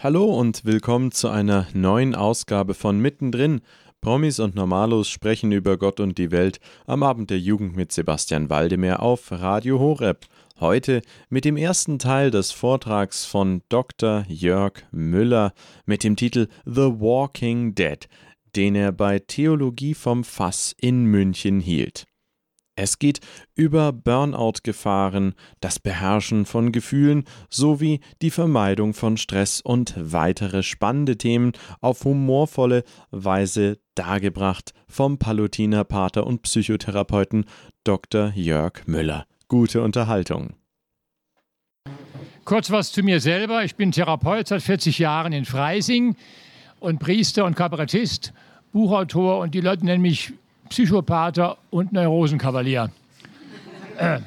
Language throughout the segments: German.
Hallo und willkommen zu einer neuen Ausgabe von Mittendrin. Promis und Normalos sprechen über Gott und die Welt am Abend der Jugend mit Sebastian Waldemar auf Radio Horeb. Heute mit dem ersten Teil des Vortrags von Dr. Jörg Müller mit dem Titel The Walking Dead, den er bei Theologie vom Fass in München hielt. Es geht über Burnout-Gefahren, das Beherrschen von Gefühlen sowie die Vermeidung von Stress und weitere spannende Themen auf humorvolle Weise dargebracht vom Palutiner Pater und Psychotherapeuten Dr. Jörg Müller. Gute Unterhaltung. Kurz was zu mir selber. Ich bin Therapeut seit 40 Jahren in Freising und Priester und Kabarettist, Buchautor und die Leute nennen mich Psychopater und Neurosenkavalier. Äh,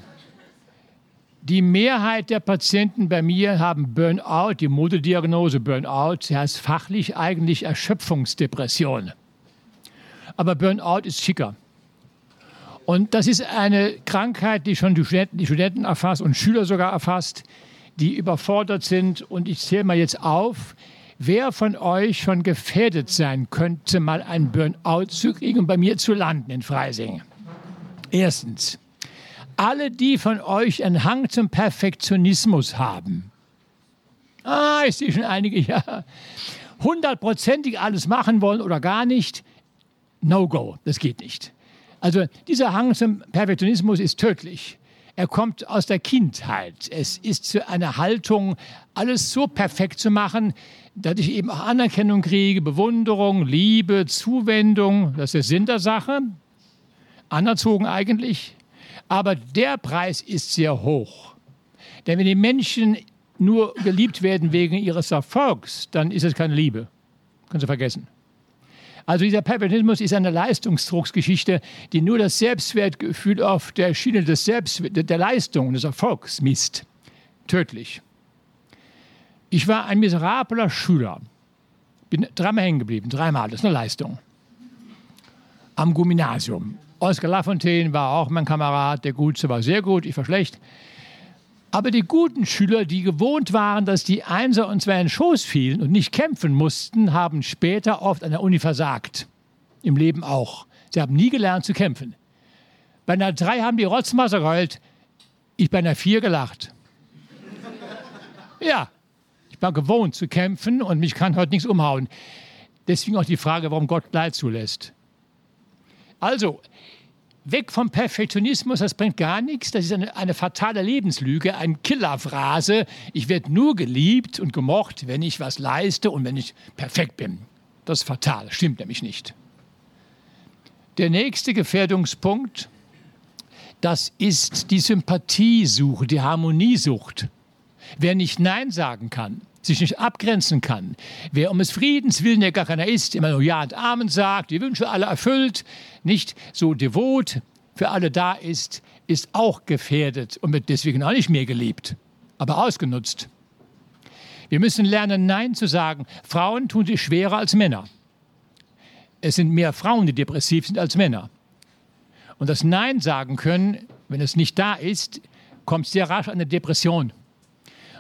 die Mehrheit der Patienten bei mir haben Burnout, die Modediagnose Burnout, sie heißt fachlich eigentlich Erschöpfungsdepression. Aber Burnout ist schicker. Und das ist eine Krankheit, die schon die Studenten, die Studenten erfasst und Schüler sogar erfasst, die überfordert sind. Und ich zähle mal jetzt auf, wer von euch schon gefährdet sein könnte, mal ein Burnout zu kriegen und bei mir zu landen in Freising. Erstens, alle, die von euch einen Hang zum Perfektionismus haben. Ah, ich sehe schon einige, ja. Hundertprozentig alles machen wollen oder gar nicht. No go, das geht nicht. Also dieser Hang zum Perfektionismus ist tödlich. Er kommt aus der Kindheit. Es ist zu einer Haltung, alles so perfekt zu machen, dass ich eben auch Anerkennung kriege, Bewunderung, Liebe, Zuwendung. Das ist der Sinn der Sache. Anerzogen eigentlich. Aber der Preis ist sehr hoch. Denn wenn die Menschen nur geliebt werden wegen ihres Erfolgs, dann ist es keine Liebe. Können Sie vergessen. Also dieser Perfektionismus ist eine Leistungsdrucksgeschichte, die nur das Selbstwertgefühl auf der Schiene des Selbst der Leistung, des Erfolgs misst. Tödlich. Ich war ein miserabler Schüler. Bin dreimal hängen geblieben, dreimal, das ist eine Leistung. Am Gymnasium. Oskar Lafontaine war auch mein Kamerad, der Gutste war sehr gut, ich war schlecht. Aber die guten Schüler, die gewohnt waren, dass die Einser und Zwei in Schoß fielen und nicht kämpfen mussten, haben später oft an der Uni versagt. Im Leben auch. Sie haben nie gelernt zu kämpfen. Bei einer Drei haben die Rotzmasse geheult, ich bei einer Vier gelacht. Ja, war gewohnt zu kämpfen und mich kann heute nichts umhauen. Deswegen auch die Frage, warum Gott Leid zulässt. Also, weg vom Perfektionismus, das bringt gar nichts. Das ist eine, eine fatale Lebenslüge, eine Killerphrase. Ich werde nur geliebt und gemocht, wenn ich was leiste und wenn ich perfekt bin. Das ist fatal, stimmt nämlich nicht. Der nächste Gefährdungspunkt, das ist die Sympathiesuche, die Harmoniesucht. Wer nicht Nein sagen kann, sich nicht abgrenzen kann, wer um des Friedens willen, der gar keiner ist, immer nur Ja und Amen sagt, die Wünsche alle erfüllt, nicht so devot für alle da ist, ist auch gefährdet und wird deswegen auch nicht mehr geliebt, aber ausgenutzt. Wir müssen lernen, Nein zu sagen. Frauen tun sich schwerer als Männer. Es sind mehr Frauen, die depressiv sind als Männer. Und das Nein sagen können, wenn es nicht da ist, kommt sehr rasch eine Depression.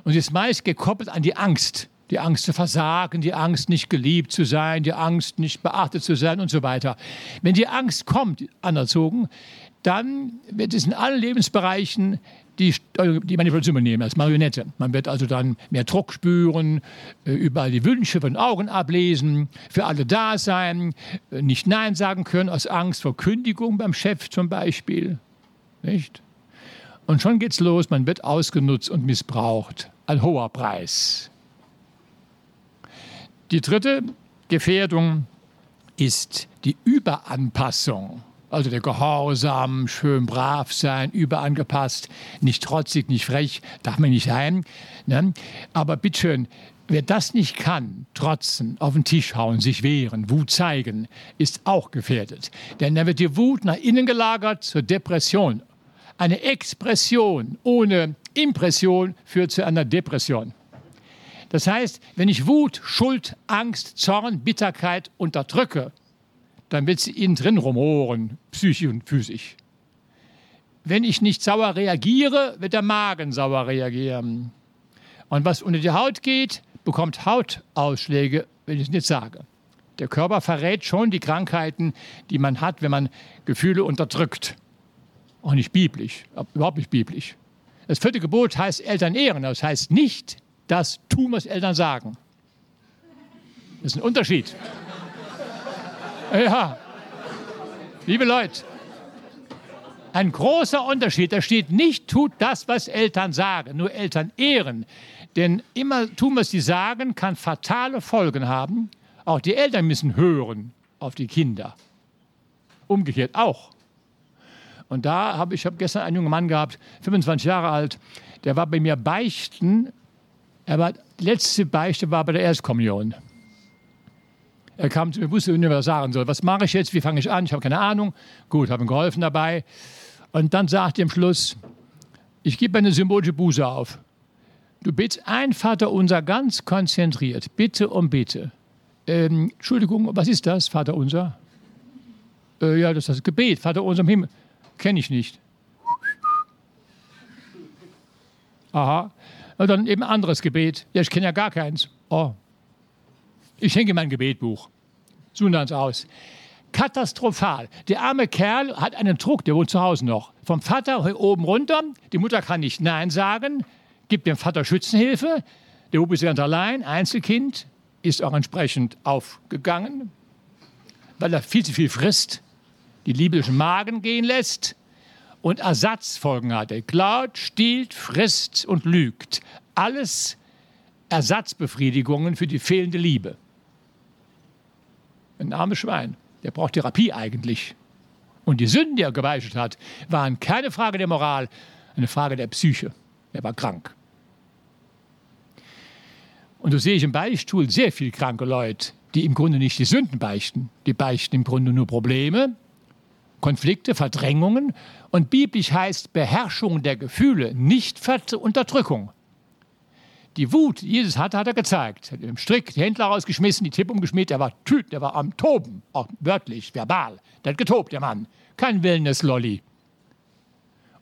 Und sie ist meist gekoppelt an die Angst. Die Angst zu versagen, die Angst nicht geliebt zu sein, die Angst nicht beachtet zu sein und so weiter. Wenn die Angst kommt, anerzogen, dann wird es in allen Lebensbereichen die, die Manipulation übernehmen als Marionette. Man wird also dann mehr Druck spüren, äh, überall die Wünsche von Augen ablesen, für alle da sein, äh, nicht Nein sagen können aus Angst vor Kündigung beim Chef zum Beispiel. Nicht? Und schon geht's los, man wird ausgenutzt und missbraucht. Ein hoher Preis. Die dritte Gefährdung ist die Überanpassung. Also der Gehorsam, schön brav sein, überangepasst, nicht trotzig, nicht frech, darf man nicht sein. Ne? Aber bitteschön, wer das nicht kann, trotzen, auf den Tisch hauen, sich wehren, Wut zeigen, ist auch gefährdet. Denn dann wird die Wut nach innen gelagert zur Depression eine Expression ohne Impression führt zu einer Depression. Das heißt, wenn ich Wut, Schuld, Angst, Zorn, Bitterkeit unterdrücke, dann wird sie innen drin rumoren, psychisch und physisch. Wenn ich nicht sauer reagiere, wird der Magen sauer reagieren. Und was unter die Haut geht, bekommt Hautausschläge, wenn ich es nicht sage. Der Körper verrät schon die Krankheiten, die man hat, wenn man Gefühle unterdrückt. Auch nicht biblisch, überhaupt nicht biblisch. Das vierte Gebot heißt Eltern ehren. Das heißt nicht, das tun, was Eltern sagen. Das ist ein Unterschied. Ja, liebe Leute, ein großer Unterschied. Da steht nicht, tut das, was Eltern sagen, nur Eltern ehren. Denn immer tun, was sie sagen, kann fatale Folgen haben. Auch die Eltern müssen hören auf die Kinder. Umgekehrt auch. Und da habe ich hab gestern einen jungen Mann gehabt, 25 Jahre alt, der war bei mir beichten. Er war, die letzte Beichte war bei der Erstkommunion. Er kam zu mir, wusste nicht, was er sagen soll. Was mache ich jetzt? Wie fange ich an? Ich habe keine Ahnung. Gut, habe ihm geholfen dabei. Und dann sagt er am Schluss, ich gebe eine symbolische Buße auf. Du bittest ein Vater unser ganz konzentriert, bitte um bitte. Ähm, Entschuldigung, was ist das, Vater unser? Äh, ja, das ist das Gebet, Vater unser im Himmel. Kenne ich nicht. Aha. Und dann eben anderes Gebet. Ja, ich kenne ja gar keins. Oh. Ich hänge mein Gebetbuch. Suchen wir uns aus. Katastrophal. Der arme Kerl hat einen Druck, der wohnt zu Hause noch. Vom Vater oben runter. Die Mutter kann nicht Nein sagen, gibt dem Vater Schützenhilfe. Der Bub ist ganz allein, Einzelkind, ist auch entsprechend aufgegangen, weil er viel zu viel frisst, die lieblichen Magen gehen lässt und Ersatzfolgen hat. Er klaut, stiehlt, frisst und lügt. Alles Ersatzbefriedigungen für die fehlende Liebe. Ein armes Schwein. Der braucht Therapie eigentlich. Und die Sünden, die er gebeichtet hat, waren keine Frage der Moral, eine Frage der Psyche. Er war krank. Und so sehe ich im Beichtstuhl sehr viele kranke Leute, die im Grunde nicht die Sünden beichten. Die beichten im Grunde nur Probleme, Konflikte, Verdrängungen. Und biblisch heißt Beherrschung der Gefühle, nicht Unterdrückung. Die Wut, die Jesus hatte, hat er gezeigt. Er hat im Strick die Händler rausgeschmissen, die Tipp umgeschmiert. Der war tüt, der war am Toben, auch wörtlich, verbal. Der hat getobt, der Mann. Kein Wellness-Lolli.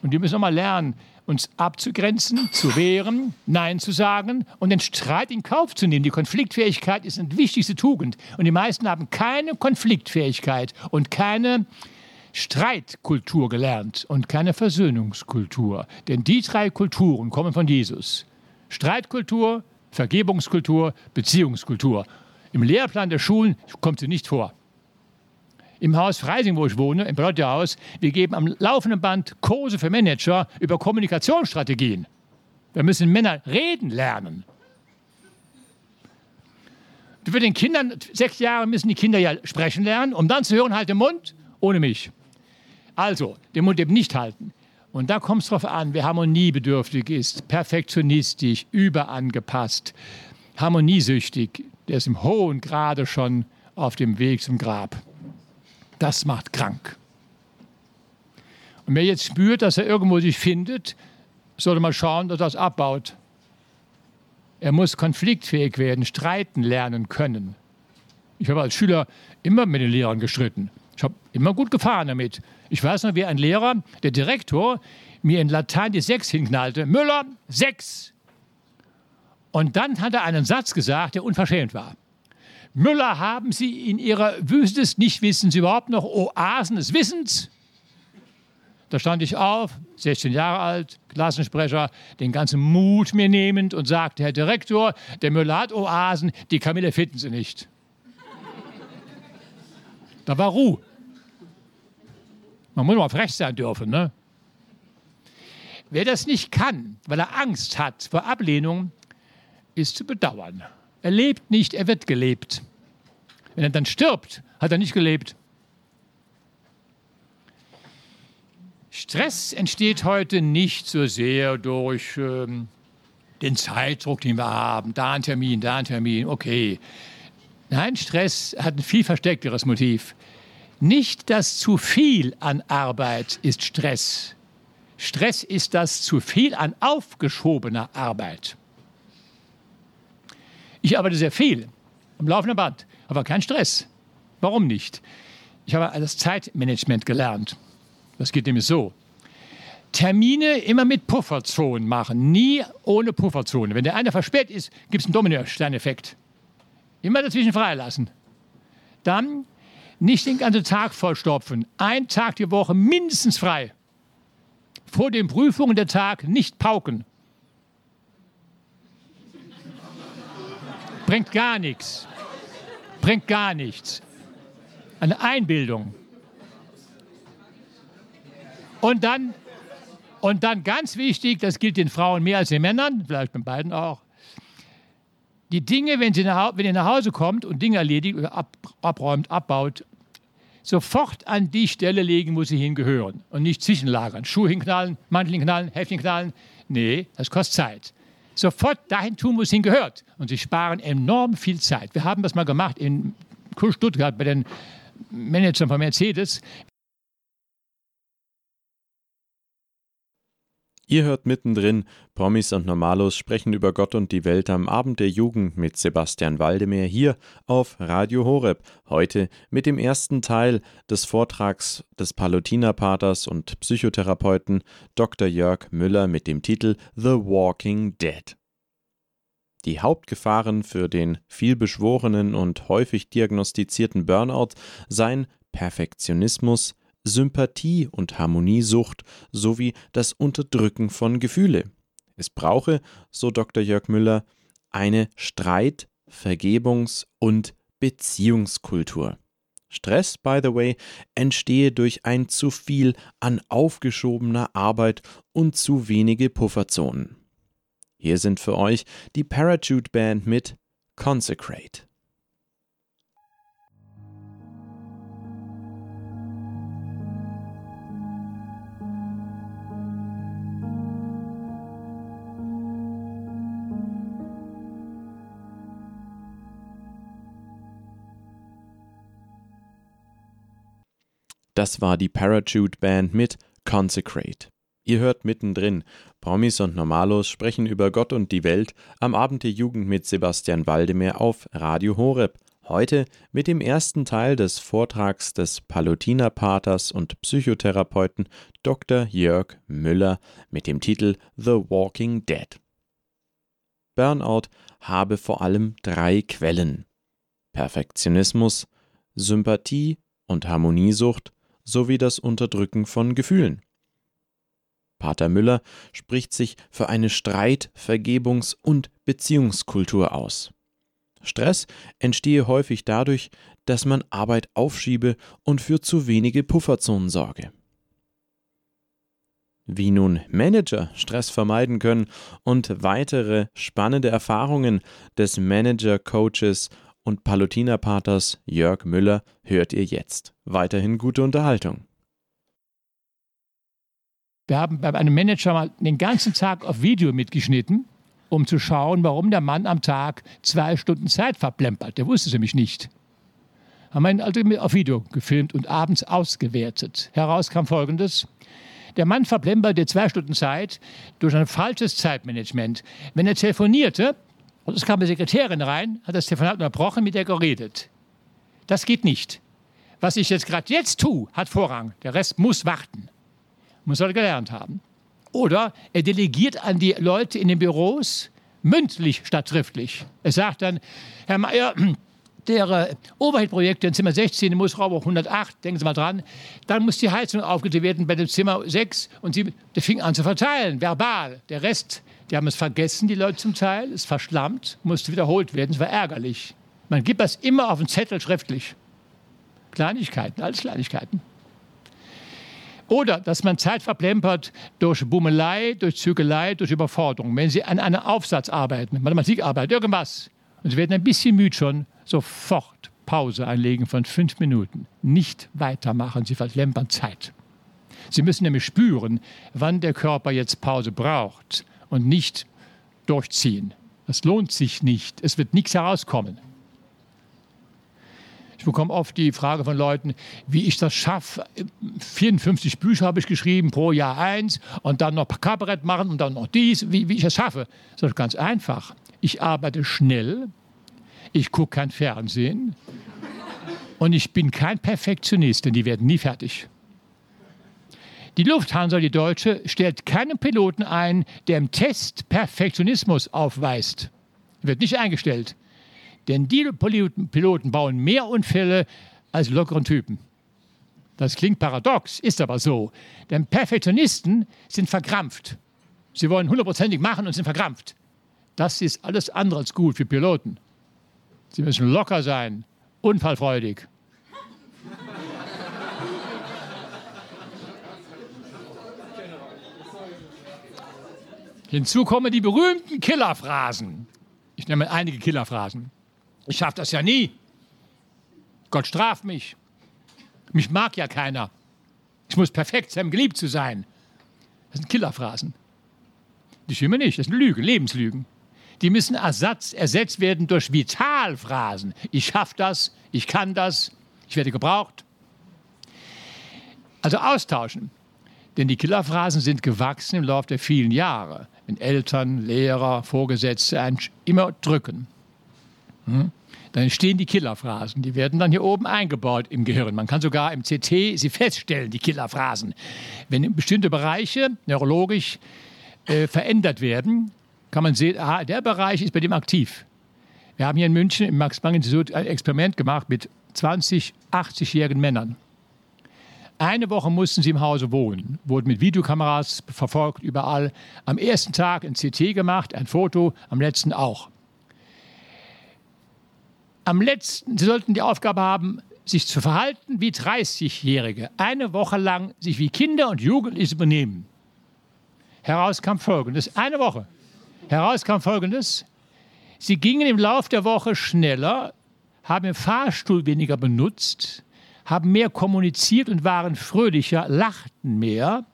Und wir müssen nochmal lernen, uns abzugrenzen, zu wehren, Nein zu sagen und den Streit in Kauf zu nehmen. Die Konfliktfähigkeit ist eine wichtigste Tugend. Und die meisten haben keine Konfliktfähigkeit und keine Streitkultur gelernt und keine Versöhnungskultur. Denn die drei Kulturen kommen von Jesus. Streitkultur, Vergebungskultur, Beziehungskultur. Im Lehrplan der Schulen kommt sie nicht vor. Im Haus Freising, wo ich wohne, im Haus, wir geben am laufenden Band Kurse für Manager über Kommunikationsstrategien. Wir müssen Männer reden lernen. Für den Kindern, sechs Jahre müssen die Kinder ja sprechen lernen, um dann zu hören, halt den Mund, ohne mich. Also, den Mund eben nicht halten. Und da kommt es darauf an, wer harmoniebedürftig ist, perfektionistisch, überangepasst, harmoniesüchtig, der ist im hohen Grade schon auf dem Weg zum Grab. Das macht krank. Und wer jetzt spürt, dass er irgendwo sich findet, sollte mal schauen, dass er das abbaut. Er muss konfliktfähig werden, streiten lernen können. Ich habe als Schüler immer mit den Lehrern gestritten. Ich habe immer gut gefahren damit. Ich weiß noch, wie ein Lehrer, der Direktor, mir in Latein die Sechs hinknallte. Müller, sechs. Und dann hat er einen Satz gesagt, der unverschämt war. Müller, haben Sie in Ihrer Wüste des Nichtwissens überhaupt noch Oasen des Wissens? Da stand ich auf, 16 Jahre alt, Klassensprecher, den ganzen Mut mir nehmend und sagte, Herr Direktor, der Müller hat Oasen, die Kamille finden Sie nicht. Da war Ruhe. Man muss mal frech sein dürfen. Ne? Wer das nicht kann, weil er Angst hat vor Ablehnung, ist zu bedauern. Er lebt nicht, er wird gelebt. Wenn er dann stirbt, hat er nicht gelebt. Stress entsteht heute nicht so sehr durch ähm, den Zeitdruck, den wir haben. Da ein Termin, da ein Termin, okay. Nein, Stress hat ein viel versteckteres Motiv. Nicht das zu viel an Arbeit ist Stress. Stress ist das zu viel an aufgeschobener Arbeit. Ich arbeite sehr viel am laufenden Band, aber kein Stress. Warum nicht? Ich habe das Zeitmanagement gelernt. Das geht nämlich so. Termine immer mit Pufferzonen machen, nie ohne Pufferzone. Wenn der eine versperrt ist, gibt es einen Dominosteineffekt. Immer dazwischen freilassen. Dann nicht den ganzen Tag vollstopfen. Ein Tag die Woche mindestens frei. Vor den Prüfungen der Tag nicht pauken. Bringt gar nichts. Bringt gar nichts. Eine Einbildung. Und dann, und dann ganz wichtig, das gilt den Frauen mehr als den Männern, vielleicht bei beiden auch, die Dinge, wenn, sie nach, wenn ihr nach Hause kommt und Dinge erledigt, ab, abräumt, abbaut, sofort an die Stelle legen, wo sie hingehören und nicht zwischenlagern. Schuhe hinknallen, Mantel hinknallen, Heft hinknallen. Nee, das kostet Zeit. Sofort dahin tun, wo es hingehört. Und sie sparen enorm viel Zeit. Wir haben das mal gemacht in Stuttgart bei den Managern von Mercedes. Ihr hört mittendrin, Promis und Normalos sprechen über Gott und die Welt am Abend der Jugend mit Sebastian Waldemar hier auf Radio Horeb. Heute mit dem ersten Teil des Vortrags des Palutinerpaters und Psychotherapeuten Dr. Jörg Müller mit dem Titel The Walking Dead. Die Hauptgefahren für den vielbeschworenen und häufig diagnostizierten Burnout seien Perfektionismus, Sympathie- und Harmoniesucht sowie das Unterdrücken von Gefühle. Es brauche, so Dr. Jörg Müller, eine Streit-, Vergebungs- und Beziehungskultur. Stress, by the way, entstehe durch ein zu viel an aufgeschobener Arbeit und zu wenige Pufferzonen. Hier sind für euch die Parachute Band mit Consecrate. Das war die Parachute Band mit Consecrate. Ihr hört mittendrin. Promis und Normalos sprechen über Gott und die Welt am Abend der Jugend mit Sebastian Waldemar auf Radio Horeb. Heute mit dem ersten Teil des Vortrags des Palutinerpaters und Psychotherapeuten Dr. Jörg Müller mit dem Titel The Walking Dead. Burnout habe vor allem drei Quellen: Perfektionismus, Sympathie und Harmoniesucht sowie das Unterdrücken von Gefühlen. Pater Müller spricht sich für eine Streit-, Vergebungs- und Beziehungskultur aus. Stress entstehe häufig dadurch, dass man Arbeit aufschiebe und für zu wenige Pufferzonen sorge. Wie nun Manager Stress vermeiden können und weitere spannende Erfahrungen des Manager-Coaches und Palutinerpaters Jörg Müller hört ihr jetzt. Weiterhin gute Unterhaltung. Wir haben bei einem Manager mal den ganzen Tag auf Video mitgeschnitten, um zu schauen, warum der Mann am Tag zwei Stunden Zeit verplempert. Der wusste es nämlich nicht. Haben wir ihn also auf Video gefilmt und abends ausgewertet. Heraus kam Folgendes. Der Mann verplemperte zwei Stunden Zeit durch ein falsches Zeitmanagement. Wenn er telefonierte, und es kam eine Sekretärin rein, hat das Telefonat unterbrochen, mit der geredet. Das geht nicht. Was ich jetzt gerade jetzt tue, hat Vorrang. Der Rest muss warten. Muss er gelernt haben. Oder er delegiert an die Leute in den Büros mündlich statt schriftlich. Er sagt dann, Herr Mayer, der äh, Overhead-Projekt in Zimmer 16 muss Raum 108, denken Sie mal dran, dann muss die Heizung aufgedreht werden bei dem Zimmer 6 und sie, fing an zu verteilen, verbal. Der Rest die haben es vergessen, die Leute zum Teil, es verschlammt, musste wiederholt werden, es war ärgerlich. Man gibt das immer auf den Zettel schriftlich. Kleinigkeiten, alles Kleinigkeiten. Oder dass man Zeit verplempert durch Bummelei, durch Zügelei, durch Überforderung. Wenn Sie an einem Aufsatz arbeiten, Mathematik arbeiten, irgendwas, und Sie werden ein bisschen müde schon, sofort Pause einlegen von fünf Minuten. Nicht weitermachen, Sie verplempern Zeit. Sie müssen nämlich spüren, wann der Körper jetzt Pause braucht und nicht durchziehen. Das lohnt sich nicht. Es wird nichts herauskommen. Ich bekomme oft die Frage von Leuten, wie ich das schaffe. 54 Bücher habe ich geschrieben, pro Jahr eins und dann noch Kabarett machen und dann noch dies, wie, wie ich das schaffe. Das ist ganz einfach. Ich arbeite schnell, ich gucke kein Fernsehen und ich bin kein Perfektionist, denn die werden nie fertig. Die Lufthansa, die deutsche, stellt keinen Piloten ein, der im Test Perfektionismus aufweist. Wird nicht eingestellt. Denn die Piloten bauen mehr Unfälle als lockeren Typen. Das klingt paradox, ist aber so. Denn Perfektionisten sind verkrampft. Sie wollen hundertprozentig machen und sind verkrampft. Das ist alles andere als gut für Piloten. Sie müssen locker sein, unfallfreudig. Hinzu kommen die berühmten Killerphrasen. Ich nenne einige Killerphrasen. Ich schaffe das ja nie. Gott straft mich. Mich mag ja keiner. Ich muss perfekt sein, um geliebt zu sein. Das sind Killerphrasen. Die stimmen nicht. Das sind Lügen, Lebenslügen. Die müssen Ersatz, ersetzt werden durch Vitalphrasen. Ich schaffe das, ich kann das, ich werde gebraucht. Also austauschen. Denn die Killerphrasen sind gewachsen im Laufe der vielen Jahre wenn Eltern, Lehrer, Vorgesetzte einen immer drücken. Hm? Dann entstehen die Killerphrasen. Die werden dann hier oben eingebaut im Gehirn. Man kann sogar im CT sie feststellen, die Killerphrasen. Wenn bestimmte Bereiche neurologisch äh, verändert werden, kann man sehen, aha, der Bereich ist bei dem aktiv. Wir haben hier in München im Max-Planck-Institut ein Experiment gemacht mit 20, 80-jährigen Männern. Eine Woche mussten sie im Hause wohnen, wurden mit Videokameras verfolgt, überall. Am ersten Tag ein CT gemacht, ein Foto, am letzten auch. Am letzten, sie sollten die Aufgabe haben, sich zu verhalten wie 30-Jährige, eine Woche lang sich wie Kinder und Jugendliche benehmen. Heraus kam Folgendes, eine Woche. Heraus kam Folgendes, sie gingen im Laufe der Woche schneller, haben den Fahrstuhl weniger benutzt, haben mehr kommuniziert und waren fröhlicher, lachten mehr.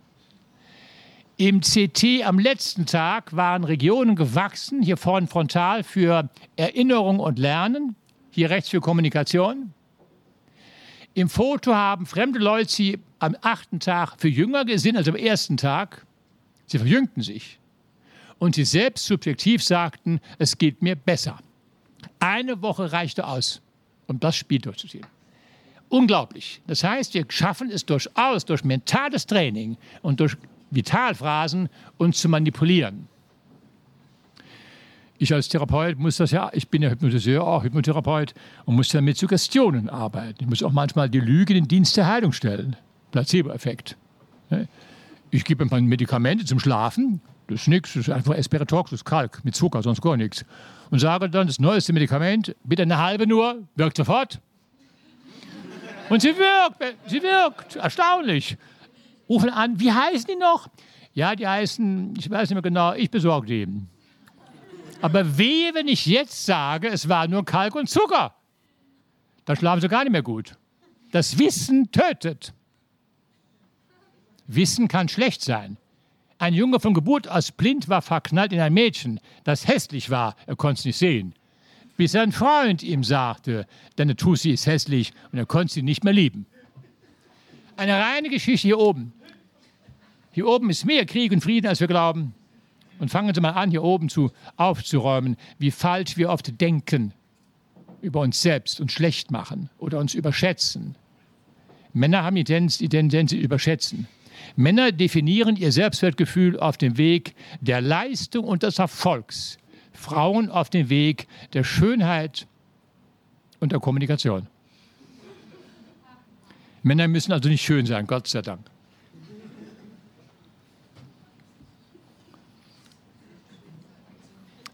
Im CT am letzten Tag waren Regionen gewachsen, hier vorne frontal für Erinnerung und Lernen, hier rechts für Kommunikation. Im Foto haben fremde Leute sie am achten Tag für jünger gesehen als am ersten Tag. Sie verjüngten sich. Und sie selbst subjektiv sagten, es geht mir besser. Eine Woche reichte aus, um das Spiel durchzuziehen. Unglaublich. Das heißt, wir schaffen es durchaus durch mentales Training und durch Vitalphrasen uns zu manipulieren. Ich als Therapeut muss das ja, ich bin ja Hypnotiseur, auch Hypnotherapeut und muss ja mit Suggestionen arbeiten. Ich muss auch manchmal die Lüge in den Dienst der Heilung stellen. Placebo-Effekt. Ich gebe ein paar Medikamente zum Schlafen, das ist nichts, das ist einfach Espiritoxus, Kalk mit Zucker, sonst gar nichts. Und sage dann, das neueste Medikament, bitte eine halbe nur, wirkt sofort. Und sie wirkt, sie wirkt, erstaunlich. Rufen an, wie heißen die noch? Ja, die heißen, ich weiß nicht mehr genau, ich besorge die. Aber wehe, wenn ich jetzt sage, es war nur Kalk und Zucker. Da schlafen sie gar nicht mehr gut. Das Wissen tötet. Wissen kann schlecht sein. Ein Junge von Geburt aus blind war verknallt in ein Mädchen, das hässlich war, er konnte es nicht sehen bis sein Freund ihm sagte, deine Tussi ist hässlich und er konnte sie nicht mehr lieben. Eine reine Geschichte hier oben. Hier oben ist mehr Krieg und Frieden, als wir glauben. Und fangen Sie mal an, hier oben zu, aufzuräumen, wie falsch wir oft denken über uns selbst und schlecht machen oder uns überschätzen. Männer haben die Tendenz, die Tendenz überschätzen. Männer definieren ihr Selbstwertgefühl auf dem Weg der Leistung und des Erfolgs. Frauen auf den Weg der Schönheit und der Kommunikation. Männer müssen also nicht schön sein, Gott sei Dank.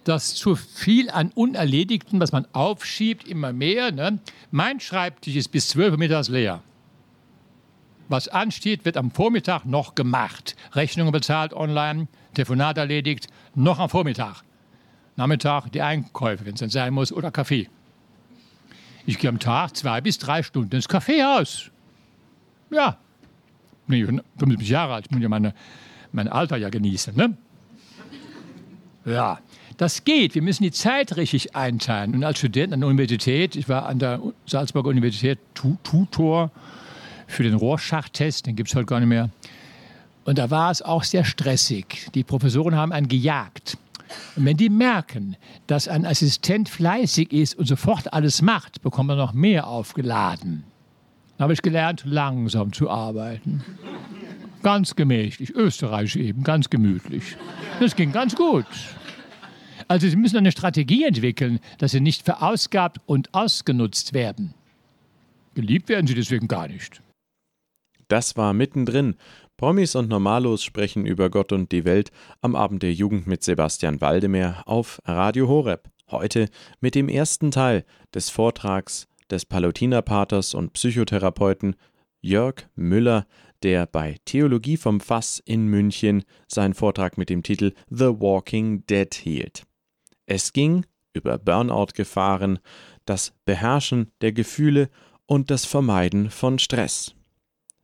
Das zu viel an Unerledigten, was man aufschiebt, immer mehr. Ne? Mein Schreibtisch ist bis 12 Uhr mittags leer. Was ansteht, wird am Vormittag noch gemacht. Rechnungen bezahlt online, Telefonat erledigt, noch am Vormittag. Nachmittag die Einkäufe, wenn es dann sein muss, oder Kaffee. Ich gehe am Tag zwei bis drei Stunden ins Kaffeehaus. Ja, ich bin 75 Jahre alt, ich muss ja meine, mein Alter ja genießen. Ne? Ja, das geht. Wir müssen die Zeit richtig einteilen. Und als Student an der Universität, ich war an der Salzburger Universität Tutor für den Rohrschachtest, den gibt es heute gar nicht mehr. Und da war es auch sehr stressig. Die Professoren haben einen gejagt. Und wenn die merken, dass ein Assistent fleißig ist und sofort alles macht, bekommt er noch mehr aufgeladen. Dann habe ich gelernt, langsam zu arbeiten. Ganz gemächlich, österreichisch eben, ganz gemütlich. Das ging ganz gut. Also Sie müssen eine Strategie entwickeln, dass Sie nicht verausgabt und ausgenutzt werden. Geliebt werden Sie deswegen gar nicht. Das war mittendrin. Promis und Normalos sprechen über Gott und die Welt am Abend der Jugend mit Sebastian Waldemar auf Radio Horeb. Heute mit dem ersten Teil des Vortrags des Palutinerpaters und Psychotherapeuten Jörg Müller, der bei Theologie vom Fass in München seinen Vortrag mit dem Titel The Walking Dead hielt. Es ging über Burnout-Gefahren, das Beherrschen der Gefühle und das Vermeiden von Stress.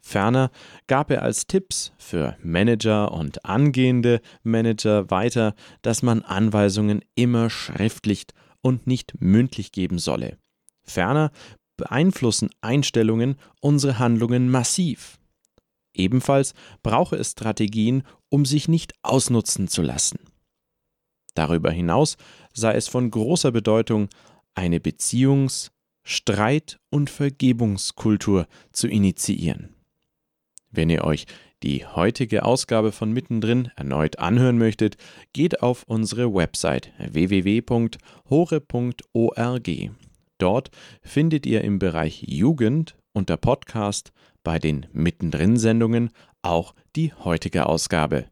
Ferner gab er als Tipps für Manager und angehende Manager weiter, dass man Anweisungen immer schriftlich und nicht mündlich geben solle. Ferner beeinflussen Einstellungen unsere Handlungen massiv. Ebenfalls brauche es Strategien, um sich nicht ausnutzen zu lassen. Darüber hinaus sei es von großer Bedeutung, eine Beziehungs-, Streit- und Vergebungskultur zu initiieren. Wenn ihr euch die heutige Ausgabe von Mittendrin erneut anhören möchtet, geht auf unsere Website www.hore.org. Dort findet ihr im Bereich Jugend unter Podcast bei den Mittendrin-Sendungen auch die heutige Ausgabe.